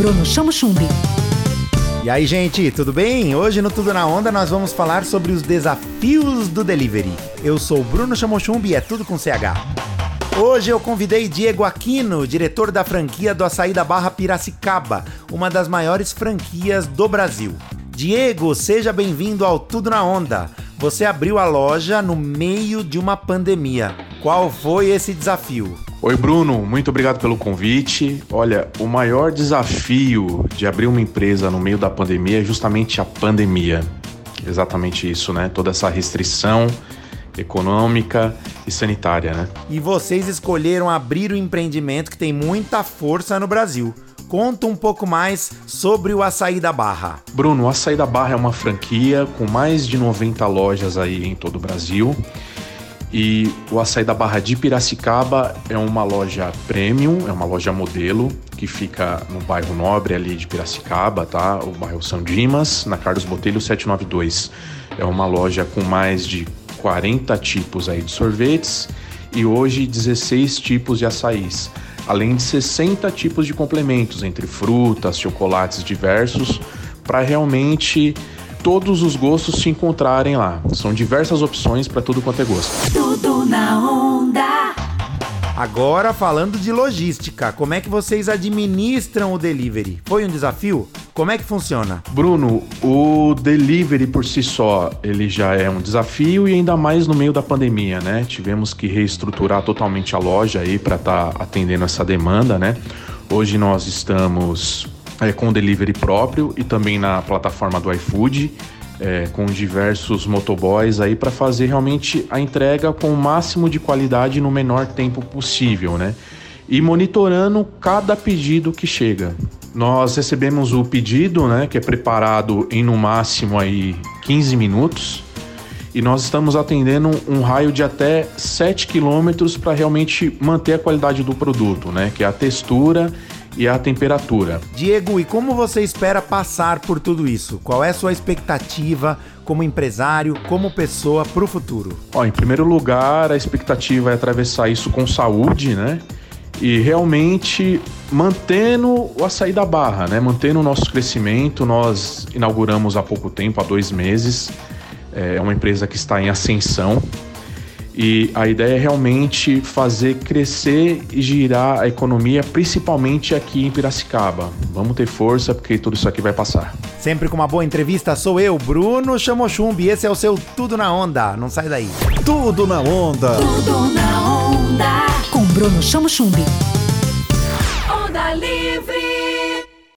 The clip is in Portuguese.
Bruno Chamo Chumbi. E aí, gente, tudo bem? Hoje no Tudo na Onda nós vamos falar sobre os desafios do delivery. Eu sou Bruno Chamochumbi e é tudo com CH. Hoje eu convidei Diego Aquino, diretor da franquia do Açaí da Barra Piracicaba, uma das maiores franquias do Brasil. Diego, seja bem-vindo ao Tudo na Onda. Você abriu a loja no meio de uma pandemia. Qual foi esse desafio? Oi, Bruno, muito obrigado pelo convite. Olha, o maior desafio de abrir uma empresa no meio da pandemia é justamente a pandemia. Exatamente isso, né? Toda essa restrição econômica e sanitária, né? E vocês escolheram abrir o empreendimento que tem muita força no Brasil. Conta um pouco mais sobre o Açaí da Barra. Bruno, o Açaí da Barra é uma franquia com mais de 90 lojas aí em todo o Brasil e o Açaí da Barra de Piracicaba é uma loja premium, é uma loja modelo que fica no bairro Nobre ali de Piracicaba, tá? O bairro São Dimas, na Carlos Botelho 792. É uma loja com mais de 40 tipos aí de sorvetes e hoje 16 tipos de açaís, além de 60 tipos de complementos entre frutas, chocolates diversos, para realmente todos os gostos se encontrarem lá. São diversas opções para tudo quanto é gosto. Tudo na onda. Agora falando de logística, como é que vocês administram o delivery? Foi um desafio? Como é que funciona? Bruno, o delivery por si só, ele já é um desafio e ainda mais no meio da pandemia, né? Tivemos que reestruturar totalmente a loja aí para estar tá atendendo essa demanda, né? Hoje nós estamos é, com delivery próprio e também na plataforma do iFood, é, com diversos motoboys aí para fazer realmente a entrega com o máximo de qualidade no menor tempo possível, né? E monitorando cada pedido que chega. Nós recebemos o pedido, né, que é preparado em no máximo aí 15 minutos. E nós estamos atendendo um raio de até 7 quilômetros para realmente manter a qualidade do produto, né? Que é a textura e a temperatura. Diego, e como você espera passar por tudo isso? Qual é a sua expectativa como empresário, como pessoa para o futuro? Ó, em primeiro lugar, a expectativa é atravessar isso com saúde, né? E realmente mantendo o açaí da barra, né? Mantendo o nosso crescimento. Nós inauguramos há pouco tempo, há dois meses. É uma empresa que está em ascensão. E a ideia é realmente fazer crescer e girar a economia, principalmente aqui em Piracicaba. Vamos ter força, porque tudo isso aqui vai passar. Sempre com uma boa entrevista, sou eu, Bruno Chamochumbi. Esse é o seu Tudo na Onda. Não sai daí. Tudo na Onda. Tudo na onda. Com Bruno Chamo Chumbi. Onda Livre.